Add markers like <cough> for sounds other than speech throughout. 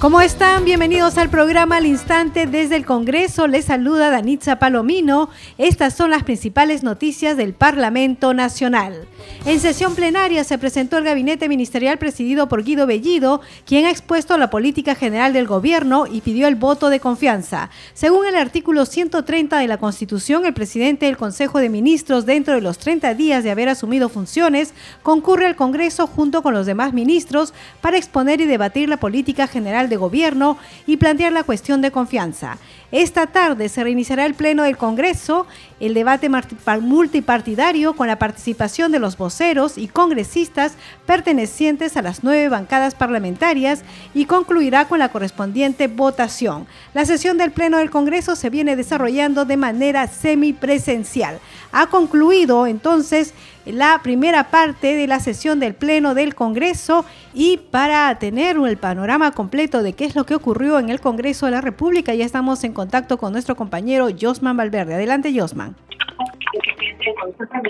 ¿Cómo están? Bienvenidos al programa Al Instante desde el Congreso. Les saluda Danitza Palomino. Estas son las principales noticias del Parlamento Nacional. En sesión plenaria se presentó el gabinete ministerial presidido por Guido Bellido, quien ha expuesto la política general del gobierno y pidió el voto de confianza. Según el artículo 130 de la Constitución, el presidente del Consejo de Ministros, dentro de los 30 días de haber asumido funciones, concurre al Congreso junto con los demás ministros para exponer y debatir la política general de gobierno y plantear la cuestión de confianza. Esta tarde se reiniciará el Pleno del Congreso, el debate multipartidario con la participación de los voceros y congresistas pertenecientes a las nueve bancadas parlamentarias y concluirá con la correspondiente votación. La sesión del Pleno del Congreso se viene desarrollando de manera semipresencial. Ha concluido entonces la primera parte de la sesión del Pleno del Congreso y para tener el panorama completo de qué es lo que ocurrió en el Congreso de la República ya estamos en contacto con nuestro compañero Josman Valverde. Adelante, Josman.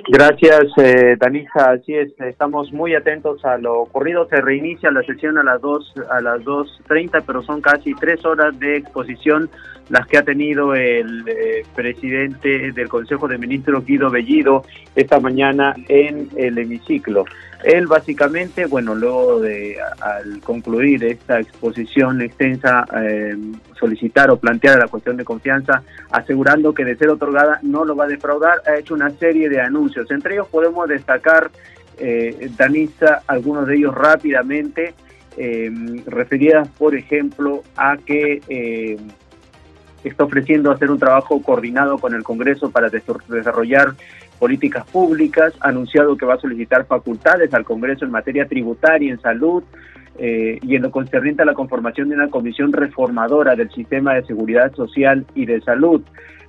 Gracias, eh. Así es, estamos muy atentos a lo ocurrido. Se reinicia la sesión a las dos a las 2.30, pero son casi tres horas de exposición las que ha tenido el eh, presidente del Consejo de Ministros, Guido Bellido, esta mañana en el hemiciclo. Él básicamente, bueno, luego de al concluir esta exposición extensa, eh, solicitar o plantear la cuestión de confianza, asegurando que de ser otorgada no lo va a defraudar, ha hecho una serie de anuncios. Entre ellos podemos destacar, eh, Danisa, algunos de ellos rápidamente, eh, referidas, por ejemplo, a que eh, está ofreciendo hacer un trabajo coordinado con el Congreso para desarrollar políticas públicas, ha anunciado que va a solicitar facultades al Congreso en materia tributaria, en salud eh, y en lo concerniente a la conformación de una comisión reformadora del sistema de seguridad social y de salud.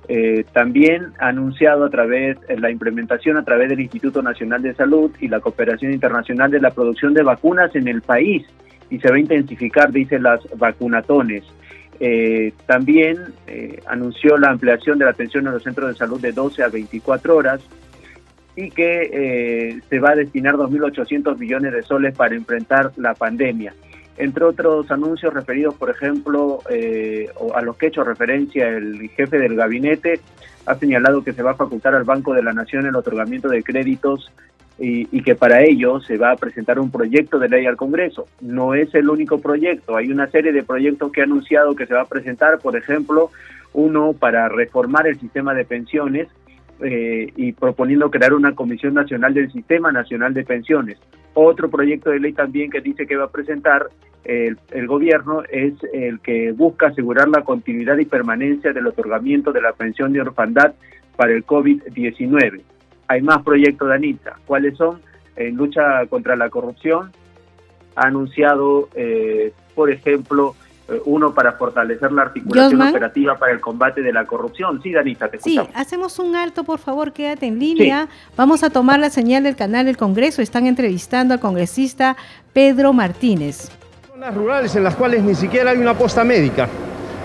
Eh, también ha anunciado a través de la implementación a través del Instituto Nacional de Salud y la cooperación internacional de la producción de vacunas en el país y se va a intensificar, dice, las vacunatones. Eh, también eh, anunció la ampliación de la atención en los centros de salud de 12 a 24 horas y que eh, se va a destinar 2.800 millones de soles para enfrentar la pandemia. Entre otros anuncios referidos, por ejemplo, a los que ha hecho referencia el jefe del gabinete, ha señalado que se va a facultar al Banco de la Nación el otorgamiento de créditos y, que para ello se va a presentar un proyecto de ley al Congreso. No es el único proyecto, hay una serie de proyectos que ha anunciado que se va a presentar, por ejemplo, uno para reformar el sistema de pensiones eh, y proponiendo crear una Comisión Nacional del Sistema Nacional de Pensiones. Otro proyecto de ley también que dice que va a presentar el, gobierno es el que busca asegurar la continuidad y permanencia del otorgamiento de la pensión de orfandad para el COVID-19 hay más proyectos de Anita. ¿Cuáles son? En lucha contra la corrupción, ha anunciado, eh, por ejemplo, uno para fortalecer la articulación operativa para el combate de la corrupción. Sí, Danita, te escuchamos. Sí, hacemos un alto, por favor, quédate en línea. Vamos a tomar la señal del canal del Congreso. Están entrevistando al congresista Pedro Martínez. Zonas rurales en las cuales ni siquiera hay una posta médica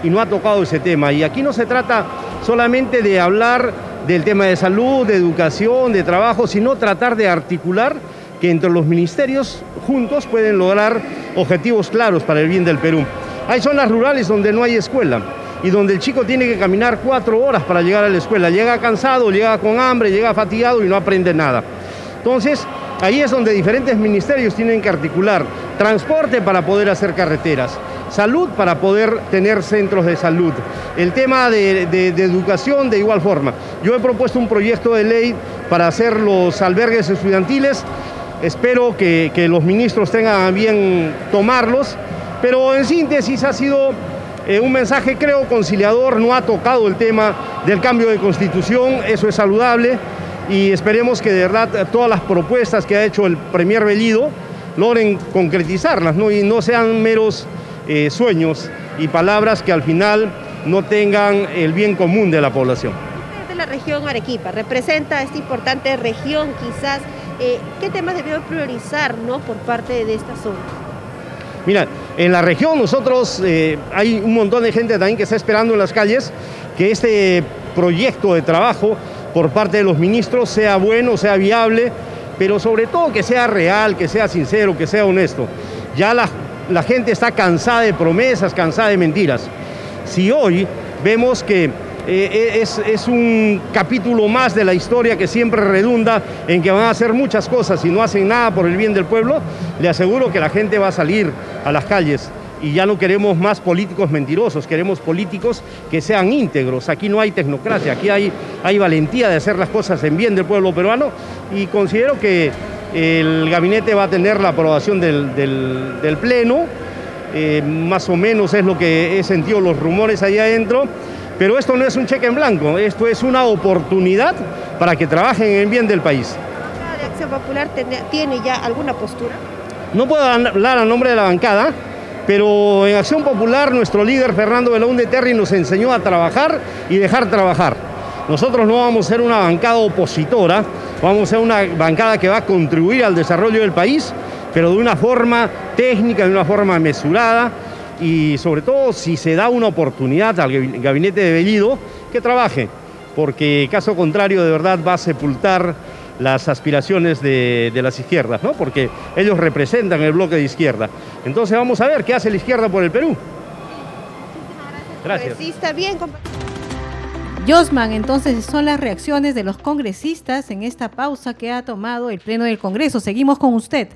y no ha tocado ese tema. Y aquí no se trata solamente de hablar del tema de salud, de educación, de trabajo, sino tratar de articular que entre los ministerios juntos pueden lograr objetivos claros para el bien del Perú. Hay zonas rurales donde no hay escuela y donde el chico tiene que caminar cuatro horas para llegar a la escuela. Llega cansado, llega con hambre, llega fatigado y no aprende nada. Entonces, ahí es donde diferentes ministerios tienen que articular transporte para poder hacer carreteras, salud para poder tener centros de salud, el tema de, educación de igual forma. Yo he propuesto un proyecto de ley para hacer los albergues estudiantiles, espero que, los ministros tengan bien tomarlos, pero en síntesis ha sido eh, un mensaje creo conciliador, no ha tocado el tema del cambio de constitución, eso es saludable y esperemos que de verdad todas las propuestas que ha hecho el Premier Bellido logren concretizarlas ¿no? y no sean meros eh, sueños y palabras que al final no tengan el bien común de la población. De la región Arequipa, representa esta importante región quizás, eh, ¿qué temas debemos priorizar ¿no? por parte de esta zona? Mira, en la región nosotros eh, hay un montón de gente también que está esperando en las calles que este proyecto de trabajo por parte de los ministros sea bueno, sea viable, pero sobre todo que sea real, que sea sincero, que sea honesto. Ya la, gente está cansada de promesas, cansada de mentiras. Si hoy vemos que eh, es, un capítulo más de la historia que siempre redunda en que van a hacer muchas cosas y no hacen nada por el bien del pueblo, le aseguro que la gente va a salir a las calles y ya no queremos más políticos mentirosos, queremos políticos que sean íntegros. Aquí no hay tecnocracia, aquí hay, hay valentía de hacer las cosas en bien del pueblo peruano y considero que el gabinete va a tener la aprobación del, Pleno, eh, más o menos es lo que he sentido los rumores ahí adentro. Pero esto no es un cheque en blanco, esto es una oportunidad para que trabajen en bien del país. ¿La Acción Popular tiene ya alguna postura? No puedo hablar a nombre de la bancada, pero en Acción Popular nuestro líder Fernando Belaúnde Terry nos enseñó a trabajar y dejar trabajar. Nosotros no vamos a ser una bancada opositora, vamos a ser una bancada que va a contribuir al desarrollo del país, pero de una forma técnica, de una forma mesurada, y sobre todo si se da una oportunidad al gabinete de Bellido que trabaje, porque caso contrario de verdad va a sepultar las aspiraciones de, las izquierdas, ¿no? porque ellos representan el bloque de izquierda. Entonces vamos a ver qué hace la izquierda por el Perú. Gracias. está bien, Josman, entonces son las reacciones de los congresistas en esta pausa que ha tomado el Pleno del Congreso. Seguimos con usted.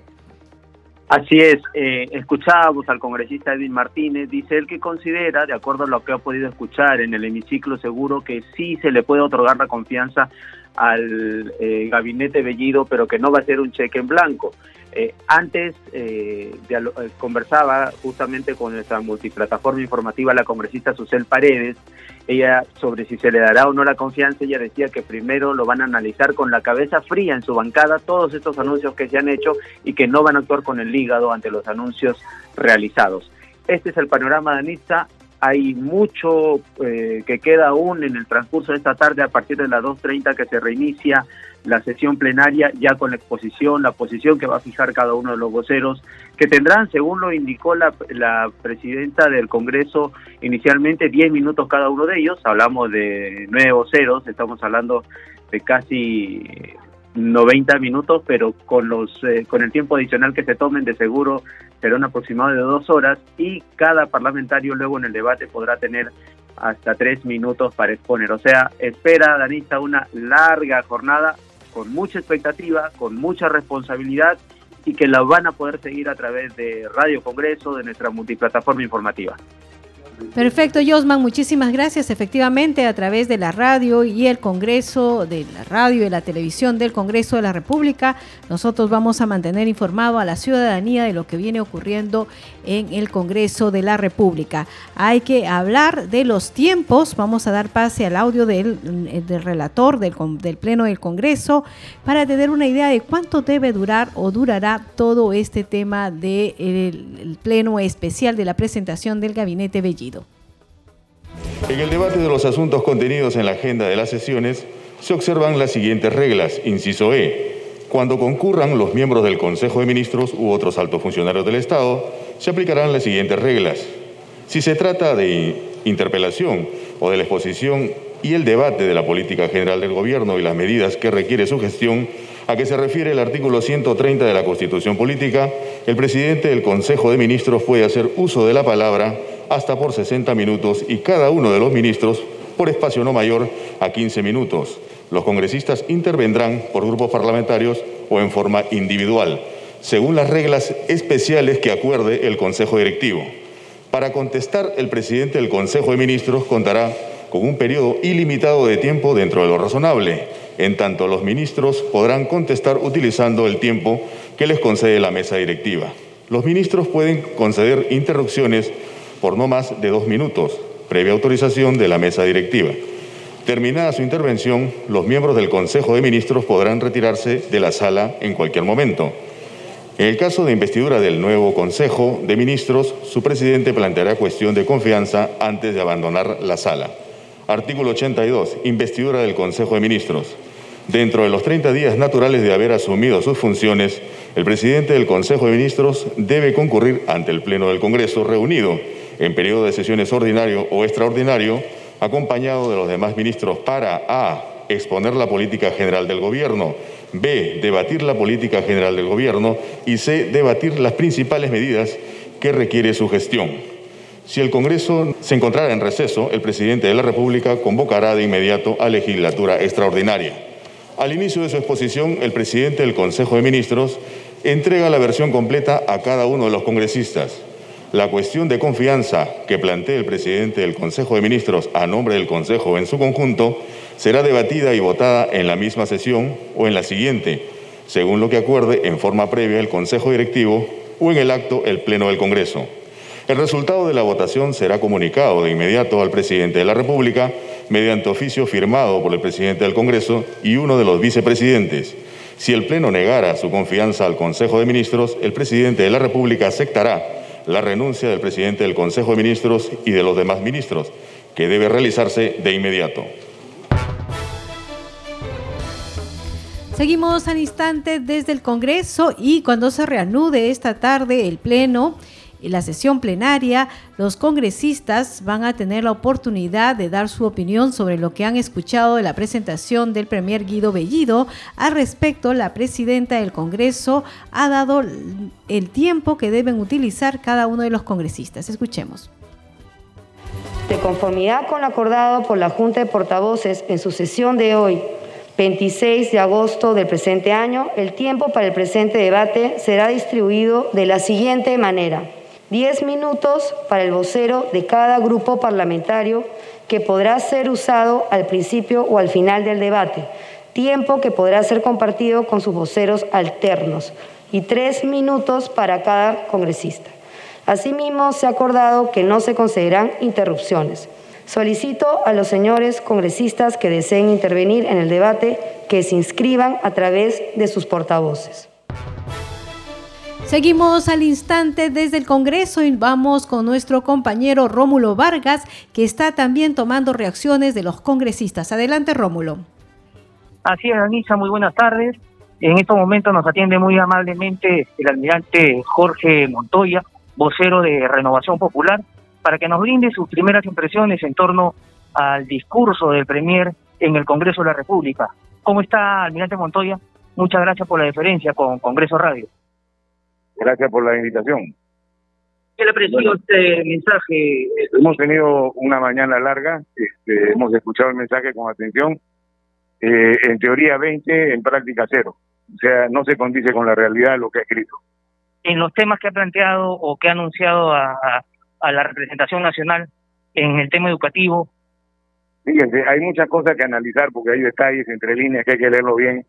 Así es, eh, escuchábamos al congresista Edwin Martínez, dice él que considera, de acuerdo a lo que ha podido escuchar en el hemiciclo seguro, que sí se le puede otorgar la confianza al eh, gabinete Bellido, pero que no va a ser un cheque en blanco. Eh, antes eh, conversaba justamente con nuestra multiplataforma informativa, la congresista Susel Paredes, ella sobre si se le dará o no la confianza, ella decía que primero lo van a analizar con la cabeza fría en su bancada todos estos anuncios que se han hecho y que no van a actuar con el hígado ante los anuncios realizados. Este es el panorama de Anitza. Hay mucho eh, que queda aún en el transcurso de esta tarde a partir de las 2.30 que se reinicia la sesión plenaria ya con la exposición, la posición que va a fijar cada uno de los voceros, que tendrán, según lo indicó la, la presidenta del Congreso, inicialmente 10 minutos cada uno de ellos. Hablamos de nueve voceros, estamos hablando de casi 90 minutos, pero con los eh, con el tiempo adicional que se tomen de seguro será un aproximado de dos horas y cada parlamentario luego en el debate podrá tener hasta tres minutos para exponer. O sea, espera Danita una larga jornada con mucha expectativa, con mucha responsabilidad y que la van a poder seguir a través de Radio Congreso, de nuestra multiplataforma informativa. Perfecto, Josman, muchísimas gracias. Efectivamente, a través de la radio y el Congreso, de la radio y la televisión del Congreso de la República, nosotros vamos a mantener informado a la ciudadanía de lo que viene ocurriendo en el Congreso de la República. Hay que hablar de los tiempos. Vamos a dar pase al audio del, relator del, Pleno del Congreso para tener una idea de cuánto debe durar o durará todo este tema del Pleno especial de la presentación del Gabinete En el debate de los asuntos contenidos en la agenda de las sesiones se observan las siguientes reglas. Inciso E. Cuando concurran los miembros del Consejo de Ministros u otros altos funcionarios del Estado, se aplicarán las siguientes reglas. Si se trata de interpelación o de la exposición y el debate de la política general del Gobierno y las medidas que requiere su gestión, a que se refiere el artículo 130 de la Constitución Política, el presidente del Consejo de Ministros puede hacer uso de la palabra hasta por 60 minutos y cada uno de los ministros por espacio no mayor a 15 minutos. Los congresistas intervendrán por grupos parlamentarios o en forma individual, según las reglas especiales que acuerde el Consejo Directivo. Para contestar, el presidente del Consejo de Ministros contará con un periodo ilimitado de tiempo dentro de lo razonable. En tanto, los ministros podrán contestar utilizando el tiempo que les concede la mesa directiva. Los ministros pueden conceder interrupciones por no más de dos minutos, previa autorización de la mesa directiva. Terminada su intervención, los miembros del Consejo de Ministros podrán retirarse de la sala en cualquier momento. En el caso de investidura del nuevo Consejo de Ministros, su presidente planteará cuestión de confianza antes de abandonar la sala. Artículo 82. Investidura del Consejo de Ministros. Dentro de los 30 días naturales de haber asumido sus funciones, el presidente del Consejo de Ministros debe concurrir ante el Pleno del Congreso reunido en periodo de sesiones ordinario o extraordinario, acompañado de los demás ministros para A. exponer la política general del Gobierno, B. debatir la política general del Gobierno y C. debatir las principales medidas que requiere su gestión. Si el Congreso se encontrara en receso, el presidente de la República convocará de inmediato a legislatura extraordinaria. Al inicio de su exposición, el presidente del Consejo de Ministros entrega la versión completa a cada uno de los congresistas. La cuestión de confianza que plantee el presidente del Consejo de Ministros a nombre del Consejo en su conjunto será debatida y votada en la misma sesión o en la siguiente, según lo que acuerde en forma previa el Consejo Directivo o en el acto el Pleno del Congreso. El resultado de la votación será comunicado de inmediato al presidente de la República mediante oficio firmado por el presidente del Congreso y uno de los vicepresidentes. Si el Pleno negara su confianza al Consejo de Ministros, el presidente de la República aceptará la renuncia del presidente del Consejo de Ministros y de los demás ministros, que debe realizarse de inmediato. Seguimos al instante desde el Congreso y cuando se reanude esta tarde el Pleno, en la sesión plenaria, los congresistas van a tener la oportunidad de dar su opinión sobre lo que han escuchado de la presentación del Premier Guido Bellido. Al respecto, la presidenta del Congreso ha dado el tiempo que deben utilizar cada uno de los congresistas. Escuchemos. De conformidad con lo acordado por la Junta de Portavoces en su sesión de hoy, 26 de agosto del presente año, el tiempo para el presente debate será distribuido de la siguiente manera. 10 minutos para el vocero de cada grupo parlamentario que podrá ser usado al principio o al final del debate, tiempo que podrá ser compartido con sus voceros alternos y tres minutos para cada congresista. Asimismo, se ha acordado que no se concederán interrupciones. Solicito a los señores congresistas que deseen intervenir en el debate que se inscriban a través de sus portavoces. Seguimos al instante desde el Congreso y vamos con nuestro compañero Rómulo Vargas, que está también tomando reacciones de los congresistas. Adelante, Rómulo. Así es, Anisa, muy buenas tardes. En estos momentos nos atiende muy amablemente el almirante Jorge Montoya, vocero de Renovación Popular, para que nos brinde sus primeras impresiones en torno al discurso del Premier en el Congreso de la República. ¿Cómo está, almirante Montoya? Muchas gracias por la deferencia con Congreso Radio. Gracias por la invitación. ¿Qué le pareció este mensaje? Hemos tenido una mañana larga, este, hemos escuchado el mensaje con atención. Eh, en teoría 20, en práctica cero. O sea, no se condice con la realidad de lo que ha escrito. En los temas que ha planteado o que ha anunciado a, a la representación nacional en el tema educativo. Fíjense, hay muchas cosas que analizar porque hay detalles entre líneas que hay que leerlo bien.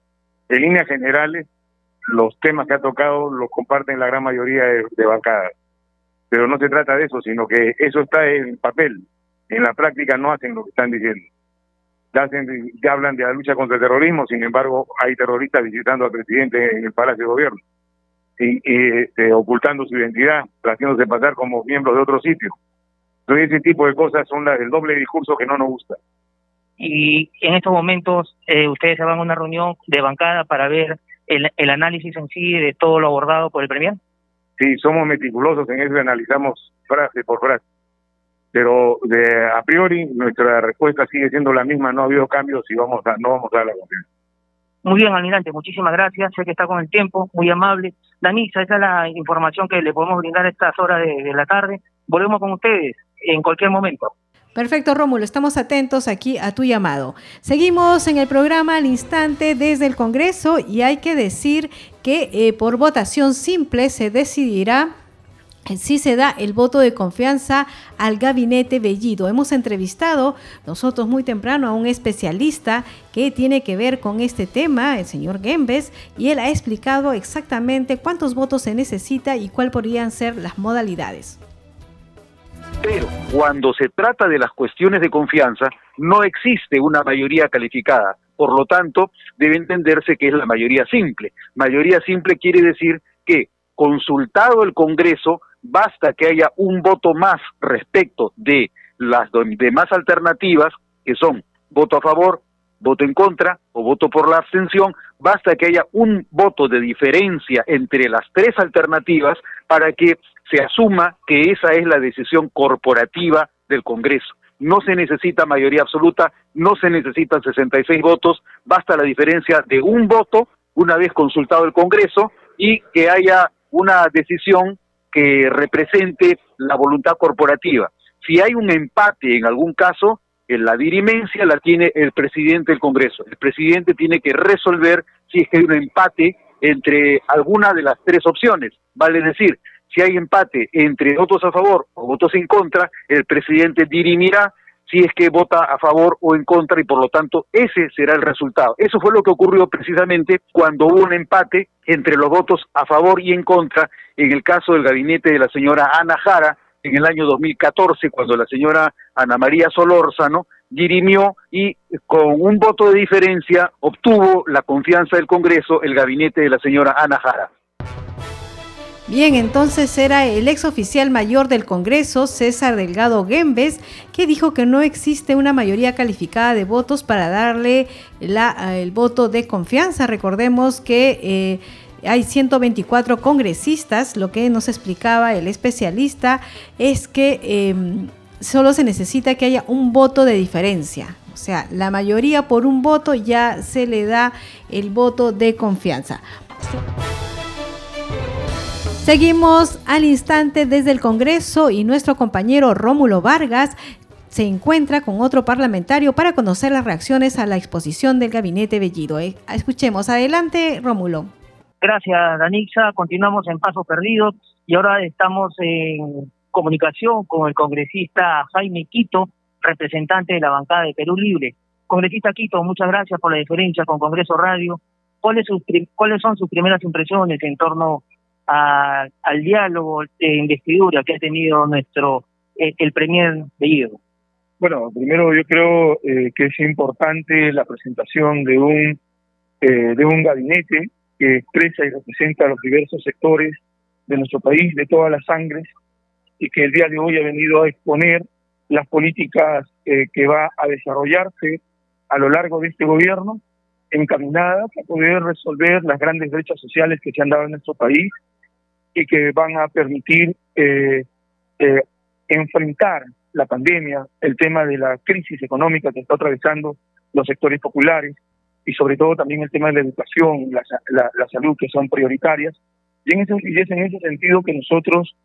En líneas generales, los temas que ha tocado los comparten la gran mayoría de, bancadas. Pero no se trata de eso, sino que eso está en papel. En la práctica no hacen lo que están diciendo. Ya, hacen, hablan de la lucha contra el terrorismo, sin embargo, hay terroristas visitando al presidente en el Palacio de Gobierno y, este, ocultando su identidad, haciéndose pasar como miembros de otro sitio. Entonces, ese tipo de cosas son las del doble discurso que no nos gusta. Y en estos momentos, eh, ustedes se van a una reunión de bancada para ver el, análisis en sí de todo lo abordado por el Premier? Sí, somos meticulosos en eso y analizamos frase por frase. Pero de a priori nuestra respuesta sigue siendo la misma, no ha habido cambios y vamos a, no vamos a dar la confianza. Muy bien, almirante, muchísimas gracias. Sé que está con el tiempo, muy amable. Danisa, esa es la información que le podemos brindar a estas horas de la tarde. Volvemos con ustedes en cualquier momento. Perfecto, Rómulo, estamos atentos aquí a tu llamado. Seguimos en el programa al instante desde el Congreso y hay que decir que eh, por votación simple se decidirá eh, si se da el voto de confianza al gabinete Bellido. Hemos entrevistado nosotros muy temprano a un especialista que tiene que ver con este tema, el señor Gembes, y él ha explicado exactamente cuántos votos se necesita y cuáles podrían ser las modalidades. Pero cuando se trata de las cuestiones de confianza, no existe una mayoría calificada. Por lo tanto, debe entenderse que es la mayoría simple. Mayoría simple quiere decir que, consultado el Congreso, basta que haya un voto más respecto de las demás alternativas, que son voto a favor, voto en contra o voto por la abstención, basta que haya un voto de diferencia entre las tres alternativas para que se asuma que esa es la decisión corporativa del Congreso. No se necesita mayoría absoluta, no se necesitan 66 votos, basta la diferencia de un voto una vez consultado el Congreso y que haya una decisión que represente la voluntad corporativa. Si hay un empate en algún caso, la dirimencia la tiene el presidente del Congreso. El presidente tiene que resolver si es que hay un empate entre alguna de las tres opciones. Vale decir, si hay empate entre votos a favor o votos en contra, el presidente dirimirá si es que vota a favor o en contra y por lo tanto ese será el resultado. Eso fue lo que ocurrió precisamente cuando hubo un empate entre los votos a favor y en contra en el caso del gabinete de la señora Ana Jara en el año 2014 cuando la señora Ana María Solórzano dirimió y con un voto de diferencia obtuvo la confianza del Congreso el gabinete de la señora Ana Jara. Bien, entonces era el ex oficial mayor del Congreso, César Delgado Gembes, que dijo que no existe una mayoría calificada de votos para darle el voto de confianza. Recordemos que eh, hay 124 congresistas. Lo que nos explicaba el especialista es que em, solo se necesita que haya un voto de diferencia. O sea, la mayoría por un voto ya se le da el voto de confianza. Seguimos al instante desde el Congreso y nuestro compañero Rómulo Vargas se encuentra con otro parlamentario para conocer las reacciones a la exposición del gabinete Bellido. Eh, escuchemos adelante, Rómulo. Gracias, Danixa. Continuamos en Paso Perdido y ahora estamos en comunicación con el congresista Jaime Quito, representante de la bancada de Perú Libre. Congresista Quito, muchas gracias por la diferencia con Congreso Radio. ¿Cuáles, ¿Cuáles son sus primeras impresiones en torno al diálogo de investidura que ha tenido nuestro eh, el premier Bellido? Bueno, primero yo creo eh, que es importante la presentación de un eh, de un gabinete que expresa y representa a los diversos sectores de nuestro país, de todas las sangres, y que el día de hoy ha venido a exponer las políticas que va a desarrollarse a lo largo de este gobierno, encaminadas a poder resolver las grandes brechas sociales que se han dado en nuestro país y que van a permitir eh, eh, enfrentar la pandemia, el tema de la crisis económica que está atravesando los sectores populares y sobre todo también el tema de la educación, la, la, salud, que son prioritarias. Y, en ese, y es en ese sentido que nosotros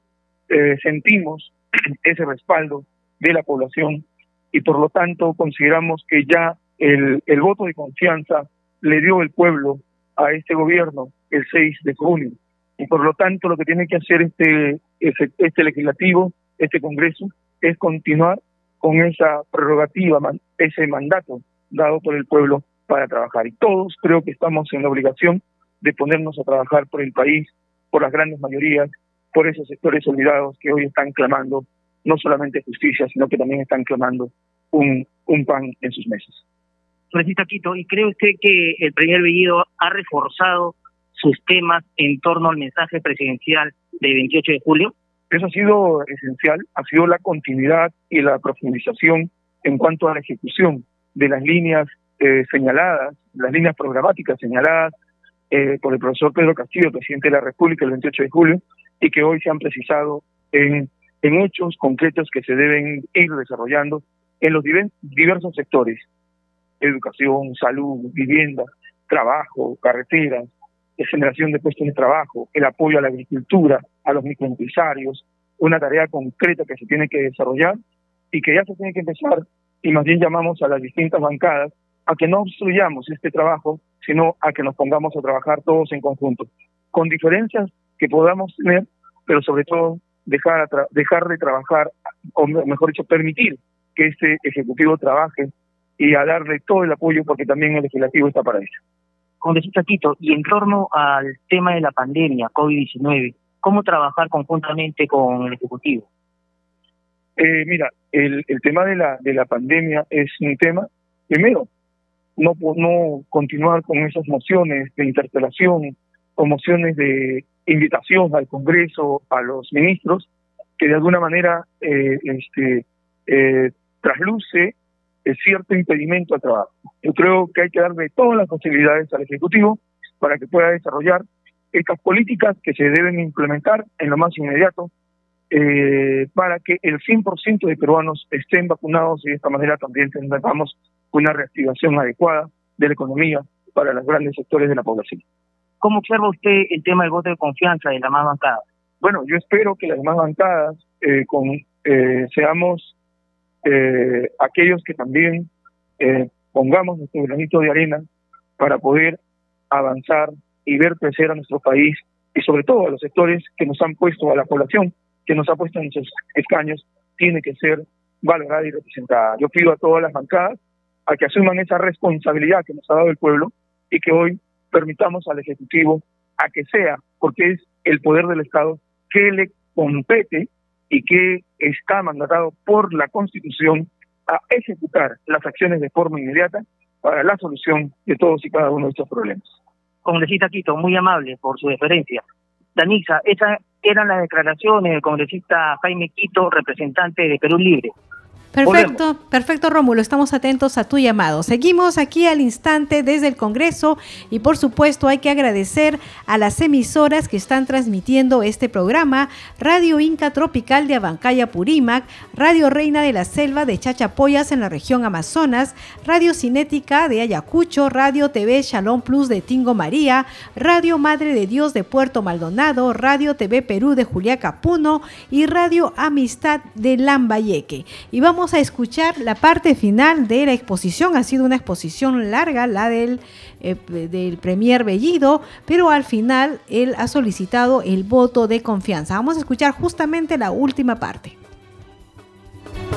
eh, sentimos <clears throat> ese respaldo de la población y por lo tanto consideramos que ya el, el voto de confianza le dio el pueblo a este gobierno el 6 de junio y por lo tanto lo que tiene que hacer este, este, legislativo, este Congreso, es continuar con esa prerrogativa, ese mandato dado por el pueblo para trabajar. Y todos creo que estamos en la obligación de ponernos a trabajar por el país, por las grandes mayorías, por esos sectores olvidados que hoy están clamando no solamente justicia, sino que también están clamando un, un pan en sus mesas. Francisco Quito, ¿y cree usted que el primer Bellido ha reforzado sus temas en torno al mensaje presidencial de 28 de julio? Eso ha sido esencial, ha sido la continuidad y la profundización en cuanto a la ejecución de las líneas eh, señaladas, las líneas programáticas señaladas eh, por el profesor Pedro Castillo, presidente de la República, el 28 de julio, y que hoy se han precisado en, en hechos concretos que se deben ir desarrollando en los diversos sectores, educación, salud, vivienda, trabajo, carreteras, generación de puestos de trabajo, el apoyo a la agricultura, a los microempresarios, una tarea concreta que se tiene que desarrollar y que ya se tiene que empezar y más bien llamamos a las distintas bancadas a que no obstruyamos este trabajo, sino a que nos pongamos a trabajar todos en conjunto, con diferencias que podamos tener, pero sobre todo dejar, dejar de trabajar, o mejor dicho, permitir que este Ejecutivo trabaje y a darle todo el apoyo porque también el legislativo está para eso. Congresista Quito, y en torno al tema de la pandemia, COVID-19, ¿cómo trabajar conjuntamente con el Ejecutivo? Eh, mira, el, el tema de la, de la pandemia es un tema, primero, no, no continuar con esas mociones de interpelación o mociones de invitación al Congreso, a los ministros, que de alguna manera eh, este, eh, trasluce cierto impedimento al trabajo. Yo creo que hay que darle todas las posibilidades al Ejecutivo para que pueda desarrollar estas políticas que se deben implementar en lo más inmediato eh, para que el 100% de peruanos estén vacunados y de esta manera también tengamos una reactivación adecuada de la economía para los grandes sectores de la población. ¿Cómo observa usted el tema del voto de confianza de la más bancada? Bueno, yo espero que las más bancadas eh, con, eh, seamos eh, aquellos que también eh, pongamos nuestro granito de arena para poder avanzar y ver crecer a nuestro país y sobre todo a los sectores que nos han puesto a la población, que nos ha puesto en sus escaños, tiene que ser valorada y representada. Yo pido a todas las bancadas a que asuman esa responsabilidad que nos ha dado el pueblo y que hoy permitamos al Ejecutivo a que sea, porque es el poder del Estado que le compete y que está mandatado por la Constitución a ejecutar las acciones de forma inmediata para la solución de todos y cada uno de estos problemas. Congresista Quito, muy amable por su deferencia. Danisa, esas eran las declaraciones del congresista Jaime Quito, representante de Perú Libre. Perfecto, perfecto Rómulo, estamos atentos a tu llamado. Seguimos aquí al instante desde el Congreso y por supuesto hay que agradecer a las emisoras que están transmitiendo este programa, Radio Inca Tropical de Abancaya Purímac, Radio Reina de la Selva de Chachapoyas en la región Amazonas, Radio Cinética de Ayacucho, Radio TV Shalom Plus de Tingo María, Radio Madre de Dios de Puerto Maldonado, Radio TV Perú de Juliaca Puno. Y Radio Amistad de Lambayeque. Y vamos a escuchar la parte final de la exposición. Ha sido una exposición larga, la del, eh, del Premier Bellido, pero al final él ha solicitado el voto de confianza. Vamos a escuchar justamente la última parte.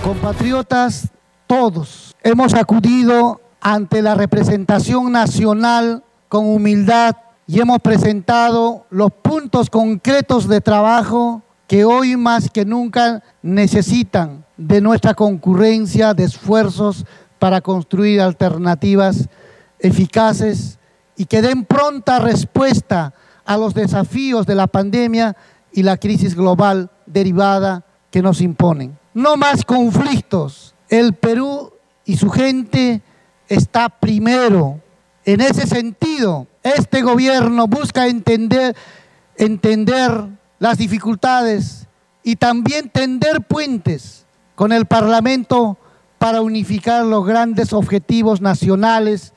Compatriotas, todos hemos acudido ante la representación nacional con humildad y hemos presentado los puntos concretos de trabajo que hoy más que nunca necesitan de nuestra concurrencia de esfuerzos para construir alternativas eficaces y que den pronta respuesta a los desafíos de la pandemia y la crisis global derivada que nos imponen. No más conflictos. El Perú y su gente está primero. En ese sentido, este gobierno busca entender, entender las dificultades y también tender puentes con el Parlamento para unificar los grandes objetivos nacionales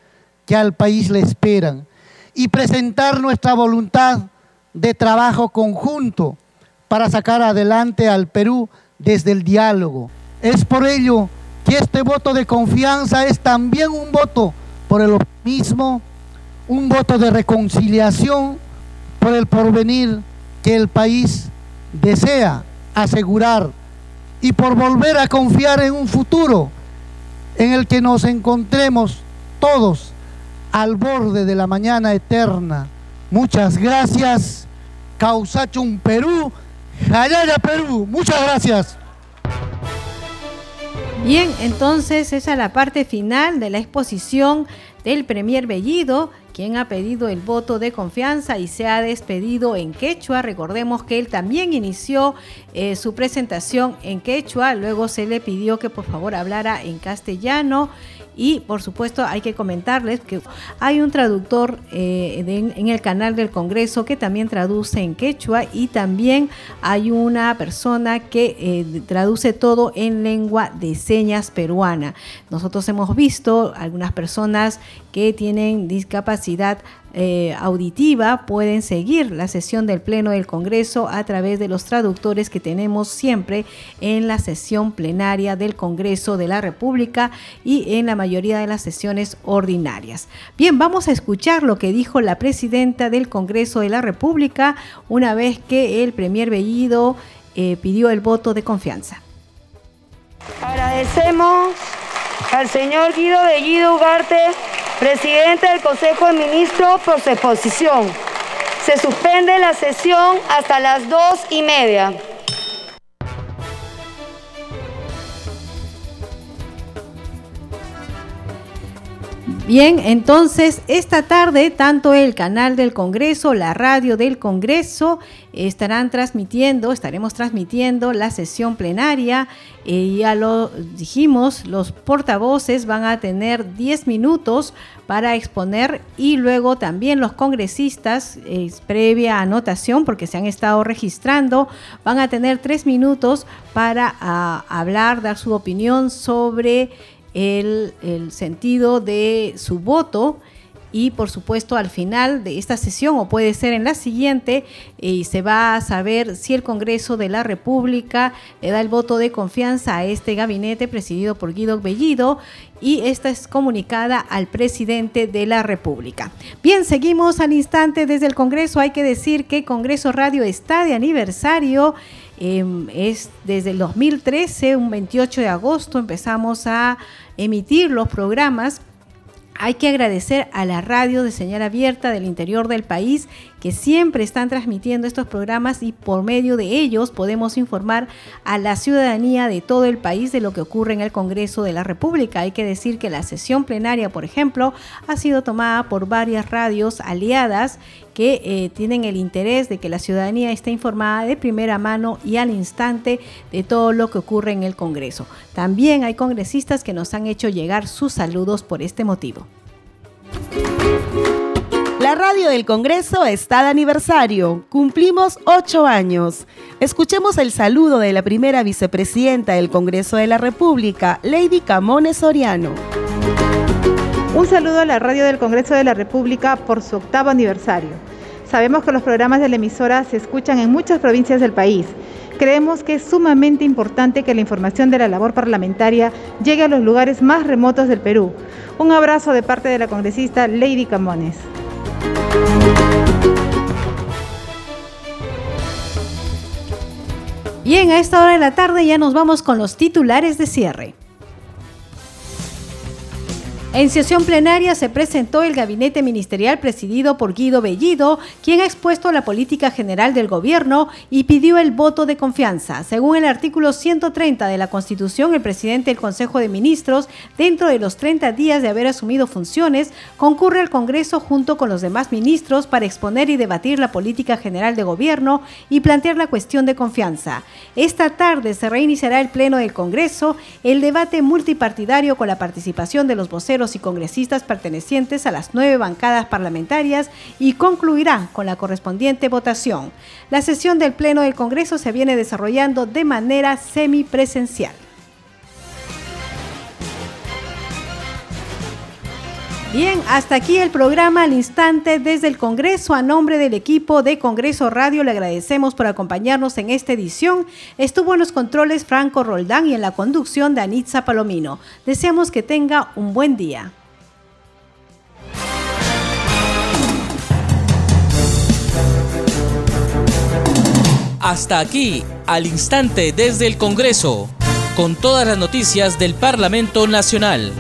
que al país le esperan y presentar nuestra voluntad de trabajo conjunto para sacar adelante al Perú desde el diálogo. Es por ello que este voto de confianza es también un voto por el optimismo, un voto de reconciliación por el porvenir que el país desea asegurar y por volver a confiar en un futuro en el que nos encontremos todos al borde de la mañana eterna. Muchas gracias. Causachum Perú, Jayaya Perú. Muchas gracias. Bien, entonces esa es la parte final de la exposición del Premier Bellido quien ha pedido el voto de confianza y se ha despedido en quechua. Recordemos que él también inició eh, su presentación en quechua, luego se le pidió que por favor hablara en castellano y por supuesto hay que comentarles que hay un traductor eh, en el canal del Congreso que también traduce en quechua y también hay una persona que eh, traduce todo en lengua de señas peruana. Nosotros hemos visto algunas personas que tienen discapacidad eh, auditiva pueden seguir la sesión del Pleno del Congreso a través de los traductores que tenemos siempre en la sesión plenaria del Congreso de la República y en la mayoría de las sesiones ordinarias. Bien, vamos a escuchar lo que dijo la presidenta del Congreso de la República una vez que el Premier Bellido eh, pidió el voto de confianza. Agradecemos al señor Guido Bellido Ugarte presidente del Consejo de Ministros, por su exposición. Se suspende la sesión hasta las dos y media. Bien, entonces esta tarde tanto el canal del Congreso, la radio del Congreso estarán transmitiendo, estaremos transmitiendo la sesión plenaria. Eh, ya lo dijimos, los portavoces van a tener 10 minutos para exponer y luego también los congresistas, previa anotación porque se han estado registrando, van a tener 3 minutos para ah, hablar, dar su opinión sobre el, sentido de su voto y por supuesto al final de esta sesión o puede ser en la siguiente y se va a saber si el Congreso de la República le da el voto de confianza a este gabinete presidido por Guido Bellido y esta es comunicada al presidente de la República. Bien, seguimos al instante desde el Congreso. Hay que decir que Congreso Radio está de aniversario. Em, es desde el 2013, un 28 de agosto, empezamos a emitir los programas hay que agradecer a la radio de señal abierta del interior del país que siempre están transmitiendo estos programas y por medio de ellos podemos informar a la ciudadanía de todo el país de lo que ocurre en el Congreso de la República. Hay que decir que la sesión plenaria, por ejemplo, ha sido tomada por varias radios aliadas que eh, tienen el interés de que la ciudadanía esté informada de primera mano y al instante de todo lo que ocurre en el Congreso. También hay congresistas que nos han hecho llegar sus saludos por este motivo. La radio del Congreso está de aniversario. Cumplimos ocho años. Escuchemos el saludo de la primera vicepresidenta del Congreso de la República, Lady Camones Soriano. Un saludo a la radio del Congreso de la República por su octavo aniversario. Sabemos que los programas de la emisora se escuchan en muchas provincias del país. Creemos que es sumamente importante que la información de la labor parlamentaria llegue a los lugares más remotos del Perú. Un abrazo de parte de la congresista Lady Camones. Bien, a esta hora de la tarde ya nos vamos con los titulares de cierre. En sesión plenaria se presentó el gabinete ministerial presidido por Guido Bellido, quien ha expuesto la política general del gobierno y pidió el voto de confianza. Según el artículo 130 de la Constitución, el presidente del Consejo de Ministros, dentro de los 30 días de haber asumido funciones, concurre al Congreso junto con los demás ministros para exponer y debatir la política general de gobierno y plantear la cuestión de confianza. Esta tarde se reiniciará el Pleno del Congreso, el debate multipartidario con la participación de los voceros y congresistas pertenecientes a las nueve bancadas parlamentarias y concluirá con la correspondiente votación. La sesión del Pleno del Congreso se viene desarrollando de manera semipresencial. Bien, hasta aquí el programa al instante desde el Congreso. A nombre del equipo de Congreso Radio le agradecemos por acompañarnos en esta edición. Estuvo en los controles Franco Roldán y en la conducción de Anitza Palomino. Deseamos que tenga un buen día. Hasta aquí, al instante desde el Congreso, con todas las noticias del Parlamento Nacional.